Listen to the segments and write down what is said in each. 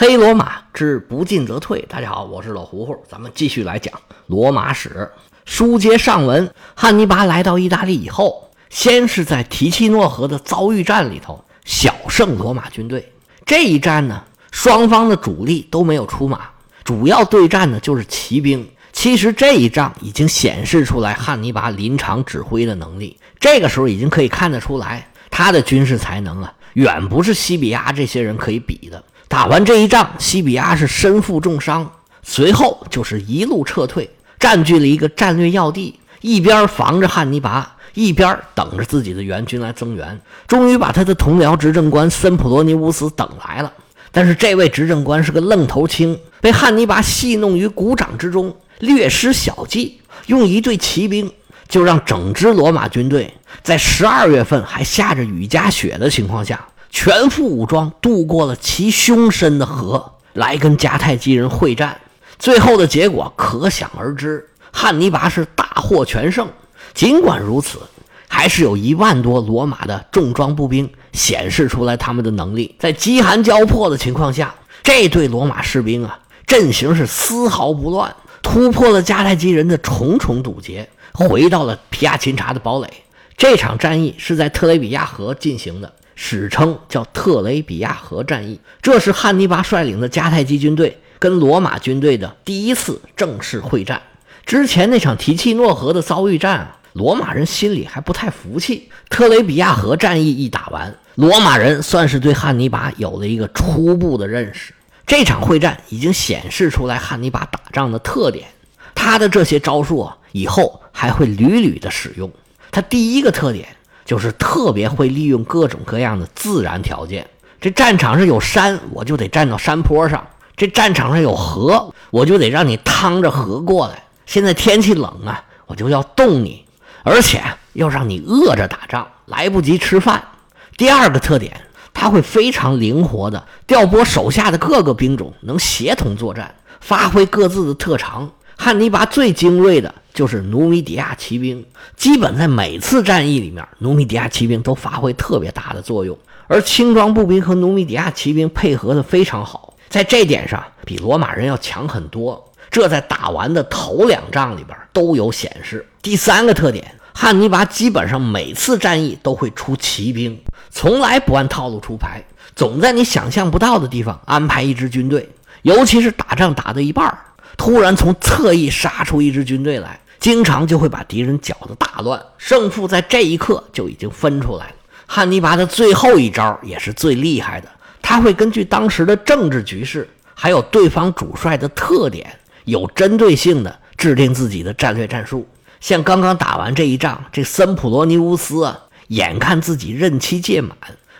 黑罗马之不进则退。大家好，我是老胡胡，咱们继续来讲罗马史。书接上文，汉尼拔来到意大利以后，先是在提契诺河的遭遇战里头小胜罗马军队。这一战呢，双方的主力都没有出马，主要对战的就是骑兵。其实这一仗已经显示出来汉尼拔临场指挥的能力。这个时候已经可以看得出来，他的军事才能啊，远不是西比亚这些人可以比的。打完这一仗，西比亚是身负重伤，随后就是一路撤退，占据了一个战略要地，一边防着汉尼拔，一边等着自己的援军来增援。终于把他的同僚执政官森普罗尼乌斯等来了，但是这位执政官是个愣头青，被汉尼拔戏弄于股掌之中，略施小计，用一队骑兵就让整支罗马军队在十二月份还下着雨夹雪的情况下。全副武装渡过了其凶深的河，来跟迦太基人会战。最后的结果可想而知，汉尼拔是大获全胜。尽管如此，还是有一万多罗马的重装步兵显示出来他们的能力。在饥寒交迫的情况下，这对罗马士兵啊，阵型是丝毫不乱，突破了迦太基人的重重堵截，回到了皮亚琴察的堡垒。这场战役是在特雷比亚河进行的。史称叫特雷比亚河战役，这是汉尼拔率领的迦太基军队跟罗马军队的第一次正式会战。之前那场提契诺河的遭遇战啊，罗马人心里还不太服气。特雷比亚河战役一打完，罗马人算是对汉尼拔有了一个初步的认识。这场会战已经显示出来汉尼拔打仗的特点，他的这些招数啊，以后还会屡屡的使用。他第一个特点。就是特别会利用各种各样的自然条件。这战场上有山，我就得站到山坡上；这战场上有河，我就得让你趟着河过来。现在天气冷啊，我就要冻你，而且要让你饿着打仗，来不及吃饭。第二个特点，他会非常灵活的调拨手下的各个兵种，能协同作战，发挥各自的特长。汉尼拔最精锐的就是努米底亚骑兵，基本在每次战役里面，努米底亚骑兵都发挥特别大的作用。而轻装步兵和努米底亚骑兵配合的非常好，在这点上比罗马人要强很多。这在打完的头两仗里边都有显示。第三个特点，汉尼拔基本上每次战役都会出骑兵，从来不按套路出牌，总在你想象不到的地方安排一支军队，尤其是打仗打到一半儿。突然从侧翼杀出一支军队来，经常就会把敌人搅得大乱，胜负在这一刻就已经分出来了。汉尼拔的最后一招也是最厉害的，他会根据当时的政治局势，还有对方主帅的特点，有针对性的制定自己的战略战术。像刚刚打完这一仗，这森普罗尼乌斯啊，眼看自己任期届满，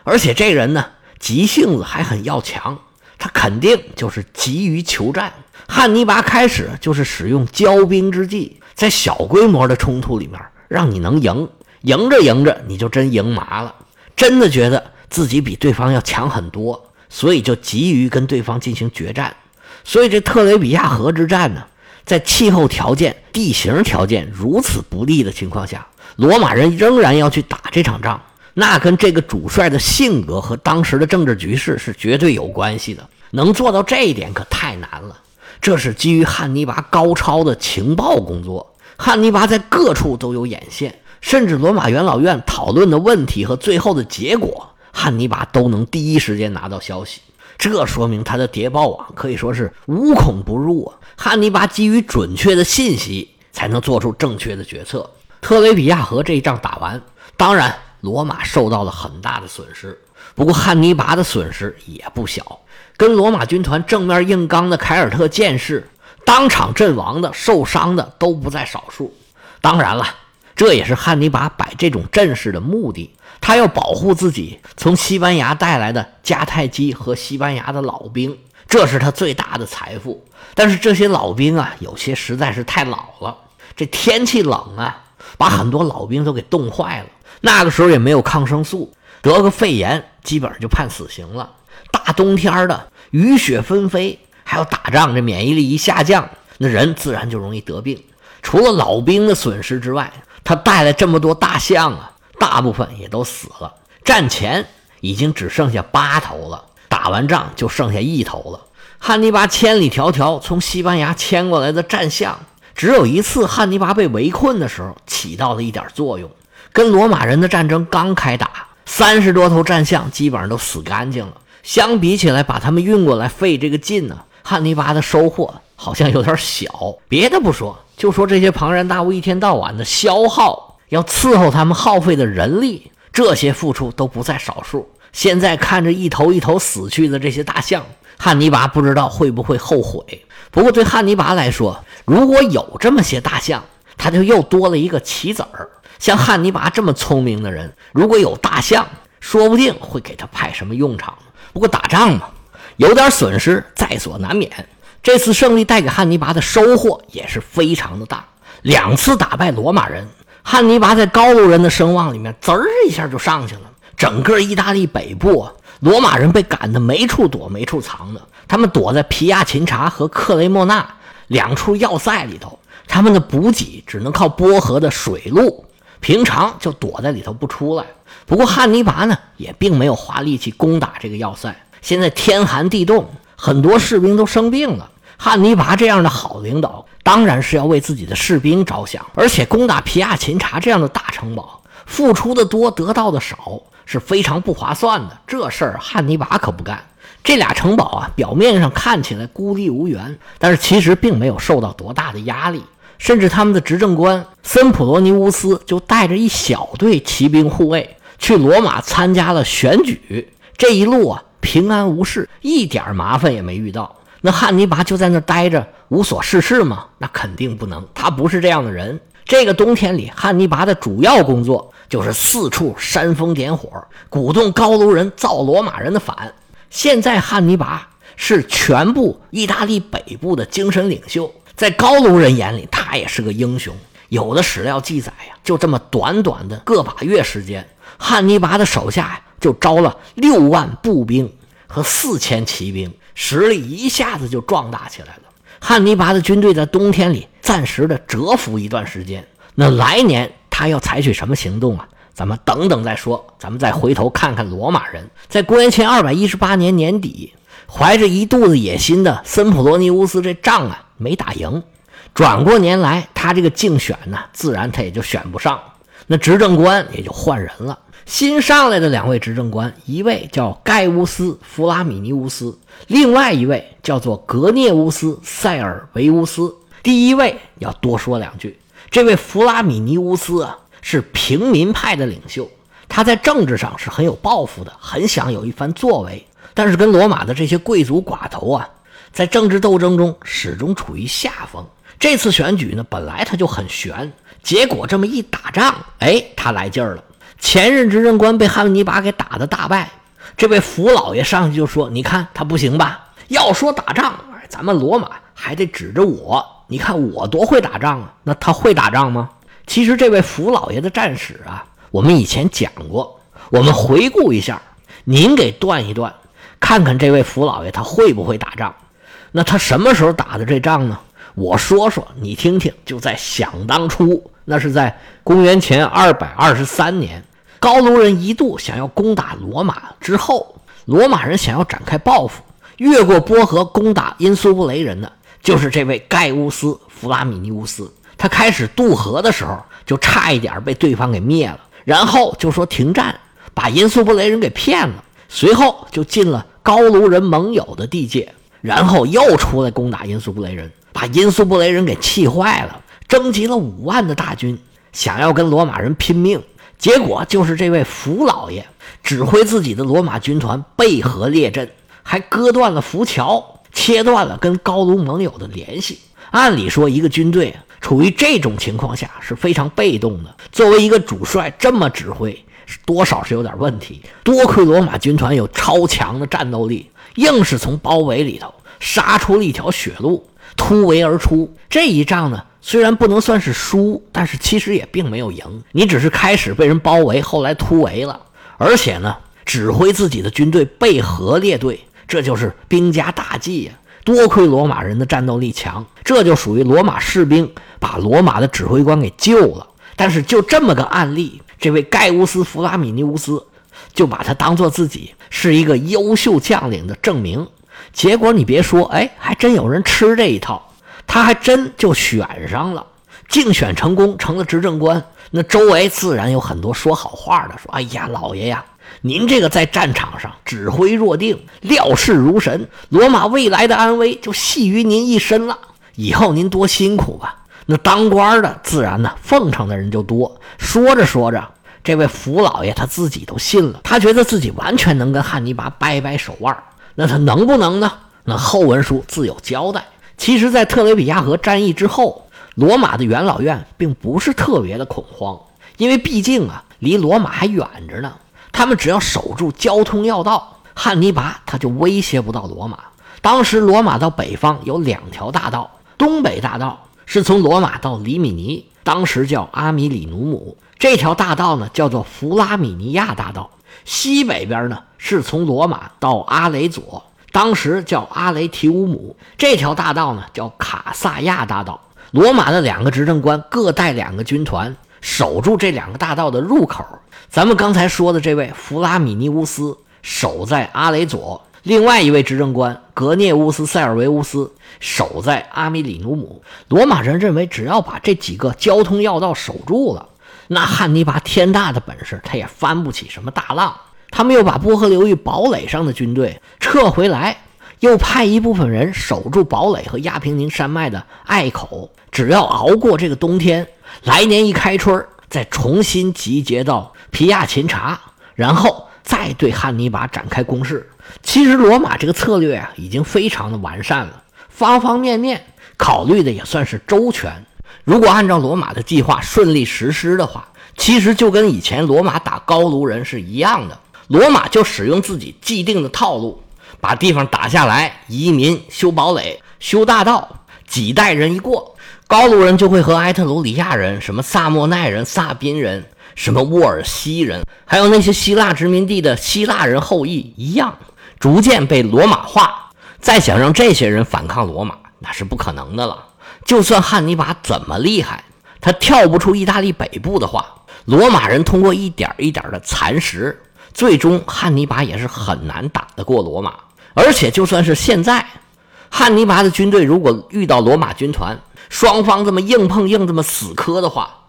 而且这人呢急性子还很要强，他肯定就是急于求战。汉尼拔开始就是使用骄兵之计，在小规模的冲突里面让你能赢，赢着赢着你就真赢麻了，真的觉得自己比对方要强很多，所以就急于跟对方进行决战。所以这特雷比亚河之战呢，在气候条件、地形条件如此不利的情况下，罗马人仍然要去打这场仗，那跟这个主帅的性格和当时的政治局势是绝对有关系的。能做到这一点可太难了。这是基于汉尼拔高超的情报工作，汉尼拔在各处都有眼线，甚至罗马元老院讨论的问题和最后的结果，汉尼拔都能第一时间拿到消息。这说明他的谍报网可以说是无孔不入啊！汉尼拔基于准确的信息，才能做出正确的决策。特雷比亚河这一仗打完，当然罗马受到了很大的损失，不过汉尼拔的损失也不小。跟罗马军团正面硬刚的凯尔特剑士，当场阵亡的、受伤的都不在少数。当然了，这也是汉尼拔摆这种阵势的目的，他要保护自己从西班牙带来的迦太基和西班牙的老兵，这是他最大的财富。但是这些老兵啊，有些实在是太老了，这天气冷啊，把很多老兵都给冻坏了。那个时候也没有抗生素，得个肺炎，基本上就判死刑了。大冬天的。雨雪纷飞，还有打仗，这免疫力一下降，那人自然就容易得病。除了老兵的损失之外，他带来这么多大象啊，大部分也都死了。战前已经只剩下八头了，打完仗就剩下一头了。汉尼拔千里迢迢从西班牙牵过来的战象，只有一次汉尼拔被围困的时候起到了一点作用。跟罗马人的战争刚开打，三十多头战象基本上都死干净了。相比起来，把他们运过来费这个劲呢，汉尼拔的收获好像有点小。别的不说，就说这些庞然大物一天到晚的消耗，要伺候他们耗费的人力，这些付出都不在少数。现在看着一头一头死去的这些大象，汉尼拔不知道会不会后悔。不过对汉尼拔来说，如果有这么些大象，他就又多了一个棋子儿。像汉尼拔这么聪明的人，如果有大象，说不定会给他派什么用场。不过打仗嘛，有点损失在所难免。这次胜利带给汉尼拔的收获也是非常的大，两次打败罗马人，汉尼拔在高卢人的声望里面滋儿一下就上去了。整个意大利北部，罗马人被赶得没处躲、没处藏的。他们躲在皮亚琴察和克雷莫纳两处要塞里头，他们的补给只能靠波河的水路，平常就躲在里头不出来。不过汉尼拔呢，也并没有花力气攻打这个要塞。现在天寒地冻，很多士兵都生病了。汉尼拔这样的好领导，当然是要为自己的士兵着想。而且攻打皮亚琴察这样的大城堡，付出的多，得到的少。是非常不划算的，这事儿汉尼拔可不干。这俩城堡啊，表面上看起来孤立无援，但是其实并没有受到多大的压力。甚至他们的执政官森普罗尼乌斯就带着一小队骑兵护卫去罗马参加了选举，这一路啊平安无事，一点麻烦也没遇到。那汉尼拔就在那待着无所事事吗？那肯定不能，他不是这样的人。这个冬天里，汉尼拔的主要工作。就是四处煽风点火，鼓动高卢人造罗马人的反。现在汉尼拔是全部意大利北部的精神领袖，在高卢人眼里，他也是个英雄。有的史料记载呀，就这么短短的个把月时间，汉尼拔的手下呀就招了六万步兵和四千骑兵，实力一下子就壮大起来了。汉尼拔的军队在冬天里暂时的蛰伏一段时间，那来年。他要采取什么行动啊？咱们等等再说。咱们再回头看看罗马人，在公元前二百一十八年年底，怀着一肚子野心的森普罗尼乌斯这仗啊没打赢。转过年来，他这个竞选呢，自然他也就选不上，那执政官也就换人了。新上来的两位执政官，一位叫盖乌斯·弗拉米尼乌斯，另外一位叫做格涅乌斯·塞尔维乌斯。第一位要多说两句。这位弗拉米尼乌斯啊，是平民派的领袖，他在政治上是很有抱负的，很想有一番作为。但是跟罗马的这些贵族寡头啊，在政治斗争中始终处于下风。这次选举呢，本来他就很悬，结果这么一打仗，哎，他来劲儿了。前任执政官被汉尼拔给打的大败，这位福老爷上去就说：“你看他不行吧？要说打仗，咱们罗马还得指着我。”你看我多会打仗啊！那他会打仗吗？其实这位福老爷的战史啊，我们以前讲过。我们回顾一下，您给断一断，看看这位福老爷他会不会打仗？那他什么时候打的这仗呢？我说说，你听听。就在想当初，那是在公元前二百二十三年，高卢人一度想要攻打罗马之后，罗马人想要展开报复，越过波河攻打因苏布雷人的。就是这位盖乌斯·弗拉米尼乌斯，他开始渡河的时候就差一点被对方给灭了，然后就说停战，把因苏布雷人给骗了，随后就进了高卢人盟友的地界，然后又出来攻打因苏布雷人，把因苏布雷人给气坏了，征集了五万的大军，想要跟罗马人拼命，结果就是这位福老爷指挥自己的罗马军团背河列阵，还割断了浮桥。切断了跟高卢盟友的联系。按理说，一个军队处于这种情况下是非常被动的。作为一个主帅，这么指挥，多少是有点问题。多亏罗马军团有超强的战斗力，硬是从包围里头杀出了一条血路，突围而出。这一仗呢，虽然不能算是输，但是其实也并没有赢。你只是开始被人包围，后来突围了，而且呢，指挥自己的军队背合列队。这就是兵家大忌呀！多亏罗马人的战斗力强，这就属于罗马士兵把罗马的指挥官给救了。但是就这么个案例，这位盖乌斯·弗拉米尼乌斯就把他当做自己是一个优秀将领的证明。结果你别说，哎，还真有人吃这一套，他还真就选上了，竞选成功，成了执政官。那周围自然有很多说好话的，说：“哎呀，老爷呀，您这个在战场上指挥若定，料事如神，罗马未来的安危就系于您一身了。以后您多辛苦吧。”那当官的自然呢，奉承的人就多。说着说着，这位福老爷他自己都信了，他觉得自己完全能跟汉尼拔掰掰手腕。那他能不能呢？那后文书自有交代。其实，在特雷比亚河战役之后。罗马的元老院并不是特别的恐慌，因为毕竟啊，离罗马还远着呢。他们只要守住交通要道，汉尼拔他就威胁不到罗马。当时罗马到北方有两条大道，东北大道是从罗马到里米尼，当时叫阿米里努姆，这条大道呢叫做弗拉米尼亚大道；西北边呢是从罗马到阿雷佐，当时叫阿雷提乌姆，这条大道呢叫卡萨亚大道。罗马的两个执政官各带两个军团，守住这两个大道的入口。咱们刚才说的这位弗拉米尼乌斯守在阿雷佐，另外一位执政官格涅乌斯塞尔维乌斯守在阿米里努姆。罗马人认为，只要把这几个交通要道守住了，那汉尼拔天大的本事他也翻不起什么大浪。他们又把波河流域堡垒上的军队撤回来。又派一部分人守住堡垒和亚平宁山脉的隘口，只要熬过这个冬天，来年一开春再重新集结到皮亚琴察，然后再对汉尼拔展开攻势。其实罗马这个策略啊，已经非常的完善了，方方面面考虑的也算是周全。如果按照罗马的计划顺利实施的话，其实就跟以前罗马打高卢人是一样的，罗马就使用自己既定的套路。把地方打下来，移民、修堡垒、修大道，几代人一过，高卢人就会和埃特鲁里亚人、什么萨莫奈人、萨宾人、什么沃尔西人，还有那些希腊殖民地的希腊人后裔一样，逐渐被罗马化。再想让这些人反抗罗马，那是不可能的了。就算汉尼拔怎么厉害，他跳不出意大利北部的话，罗马人通过一点一点的蚕食，最终汉尼拔也是很难打得过罗马。而且，就算是现在，汉尼拔的军队如果遇到罗马军团，双方这么硬碰硬、这么死磕的话，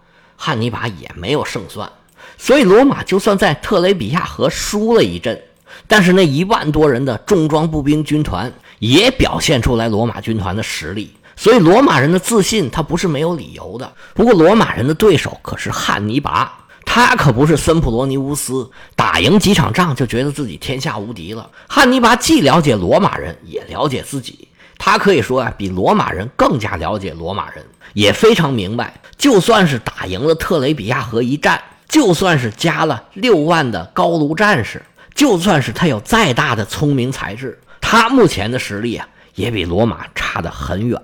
汉尼拔也没有胜算。所以，罗马就算在特雷比亚河输了一阵，但是那一万多人的重装步兵军团也表现出来罗马军团的实力。所以，罗马人的自信他不是没有理由的。不过，罗马人的对手可是汉尼拔。他可不是森普罗尼乌斯，打赢几场仗就觉得自己天下无敌了。汉尼拔既了解罗马人，也了解自己。他可以说啊，比罗马人更加了解罗马人，也非常明白，就算是打赢了特雷比亚河一战，就算是加了六万的高卢战士，就算是他有再大的聪明才智，他目前的实力啊，也比罗马差得很远。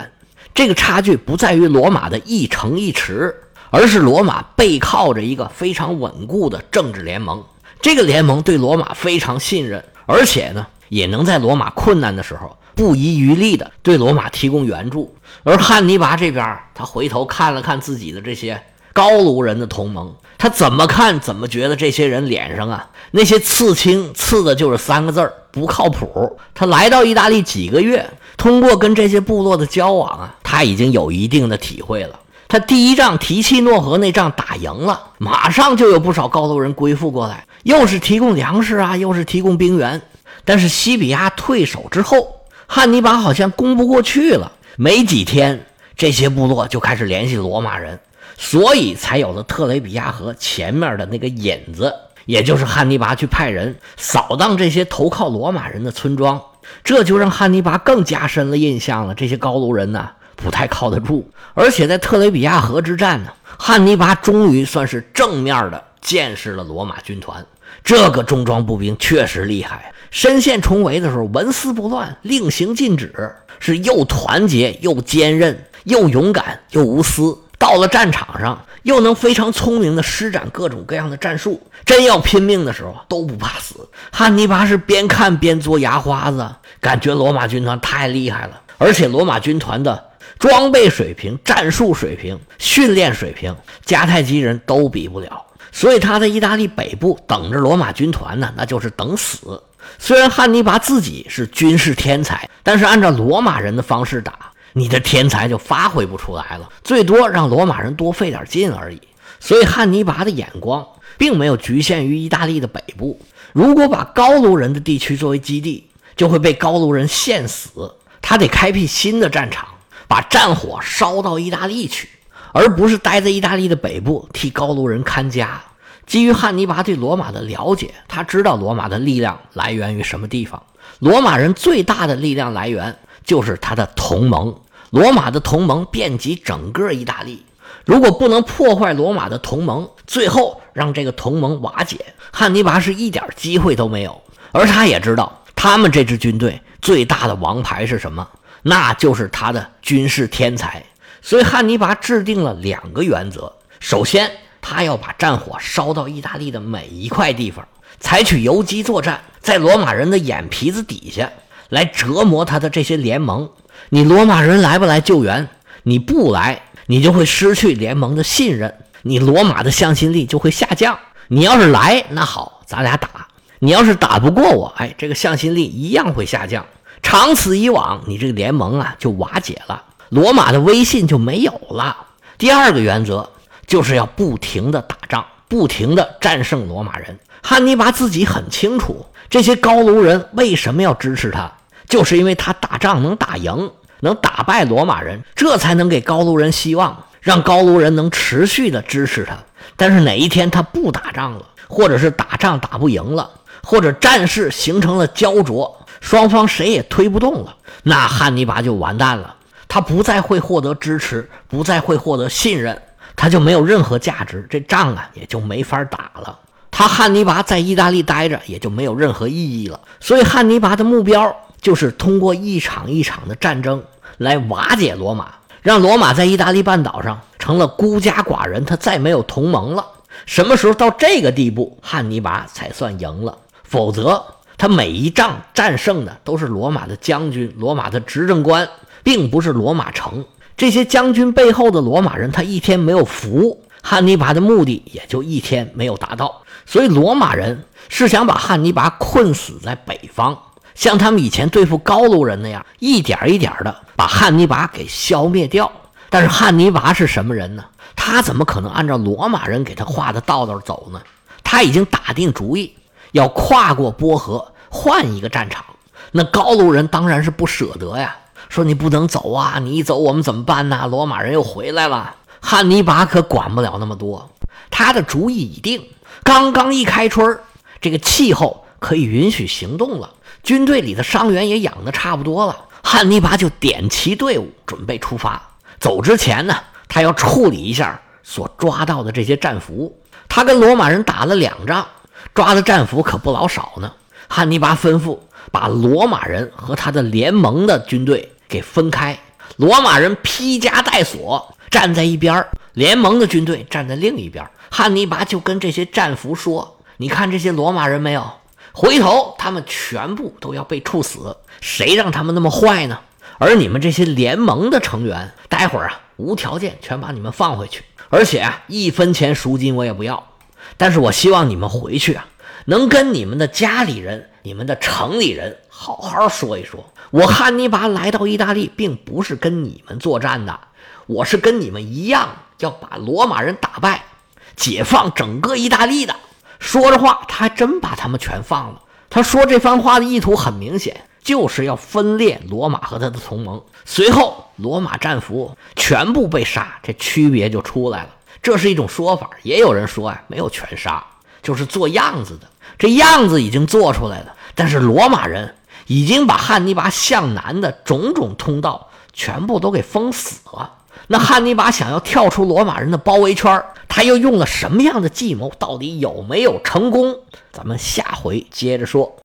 这个差距不在于罗马的一城一池。而是罗马背靠着一个非常稳固的政治联盟，这个联盟对罗马非常信任，而且呢，也能在罗马困难的时候不遗余力的对罗马提供援助。而汉尼拔这边，他回头看了看自己的这些高卢人的同盟，他怎么看怎么觉得这些人脸上啊那些刺青刺的就是三个字儿不靠谱。他来到意大利几个月，通过跟这些部落的交往啊，他已经有一定的体会了。他第一仗提契诺河那仗打赢了，马上就有不少高卢人归附过来，又是提供粮食啊，又是提供兵员。但是西比亚退守之后，汉尼拔好像攻不过去了，没几天，这些部落就开始联系罗马人，所以才有了特雷比亚河前面的那个引子，也就是汉尼拔去派人扫荡这些投靠罗马人的村庄，这就让汉尼拔更加深了印象了。这些高卢人呢？不太靠得住，而且在特雷比亚河之战呢，汉尼拔终于算是正面的见识了罗马军团。这个重装步兵确实厉害，身陷重围的时候纹丝不乱，令行禁止，是又团结又坚韧，又勇敢又无私。到了战场上，又能非常聪明的施展各种各样的战术，真要拼命的时候都不怕死。汉尼拔是边看边嘬牙花子，感觉罗马军团太厉害了，而且罗马军团的。装备水平、战术水平、训练水平，迦太基人都比不了，所以他在意大利北部等着罗马军团呢，那就是等死。虽然汉尼拔自己是军事天才，但是按照罗马人的方式打，你的天才就发挥不出来了，最多让罗马人多费点劲而已。所以汉尼拔的眼光并没有局限于意大利的北部，如果把高卢人的地区作为基地，就会被高卢人陷死。他得开辟新的战场，把战火烧到意大利去，而不是待在意大利的北部替高卢人看家。基于汉尼拔对罗马的了解，他知道罗马的力量来源于什么地方。罗马人最大的力量来源就是他的同盟。罗马的同盟遍及整个意大利。如果不能破坏罗马的同盟，最后让这个同盟瓦解，汉尼拔是一点机会都没有。而他也知道，他们这支军队最大的王牌是什么？那就是他的军事天才。所以汉尼拔制定了两个原则：首先，他要把战火烧到意大利的每一块地方，采取游击作战，在罗马人的眼皮子底下来折磨他的这些联盟。你罗马人来不来救援？你不来，你就会失去联盟的信任，你罗马的向心力就会下降。你要是来，那好，咱俩打；你要是打不过我，哎，这个向心力一样会下降。长此以往，你这个联盟啊就瓦解了，罗马的威信就没有了。第二个原则。就是要不停的打仗，不停的战胜罗马人。汉尼拔自己很清楚，这些高卢人为什么要支持他，就是因为他打仗能打赢，能打败罗马人，这才能给高卢人希望，让高卢人能持续的支持他。但是哪一天他不打仗了，或者是打仗打不赢了，或者战事形成了焦灼，双方谁也推不动了，那汉尼拔就完蛋了。他不再会获得支持，不再会获得信任。他就没有任何价值，这仗啊也就没法打了。他汉尼拔在意大利待着也就没有任何意义了。所以汉尼拔的目标就是通过一场一场的战争来瓦解罗马，让罗马在意大利半岛上成了孤家寡人，他再没有同盟了。什么时候到这个地步，汉尼拔才算赢了？否则，他每一仗战胜的都是罗马的将军、罗马的执政官，并不是罗马城。这些将军背后的罗马人，他一天没有服，汉尼拔的目的也就一天没有达到。所以，罗马人是想把汉尼拔困死在北方，像他们以前对付高卢人那样，一点一点的把汉尼拔给消灭掉。但是，汉尼拔是什么人呢？他怎么可能按照罗马人给他画的道道走呢？他已经打定主意要跨过波河，换一个战场。那高卢人当然是不舍得呀。说你不能走啊！你一走，我们怎么办呢？罗马人又回来了。汉尼拔可管不了那么多，他的主意已定。刚刚一开春这个气候可以允许行动了，军队里的伤员也养的差不多了。汉尼拔就点齐队伍，准备出发。走之前呢，他要处理一下所抓到的这些战俘。他跟罗马人打了两仗，抓的战俘可不老少呢。汉尼拔吩咐把罗马人和他的联盟的军队。给分开，罗马人披枷带锁站在一边联盟的军队站在另一边汉尼拔就跟这些战俘说：“你看这些罗马人没有？回头他们全部都要被处死。谁让他们那么坏呢？而你们这些联盟的成员，待会儿啊，无条件全把你们放回去，而且啊，一分钱赎金我也不要。但是我希望你们回去啊，能跟你们的家里人、你们的城里人好好说一说。”我汉尼拔来到意大利，并不是跟你们作战的，我是跟你们一样要把罗马人打败，解放整个意大利的。说着话，他还真把他们全放了。他说这番话的意图很明显，就是要分裂罗马和他的同盟。随后，罗马战俘全部被杀，这区别就出来了。这是一种说法，也有人说啊，没有全杀，就是做样子的。这样子已经做出来了，但是罗马人。已经把汉尼拔向南的种种通道全部都给封死了。那汉尼拔想要跳出罗马人的包围圈，他又用了什么样的计谋？到底有没有成功？咱们下回接着说。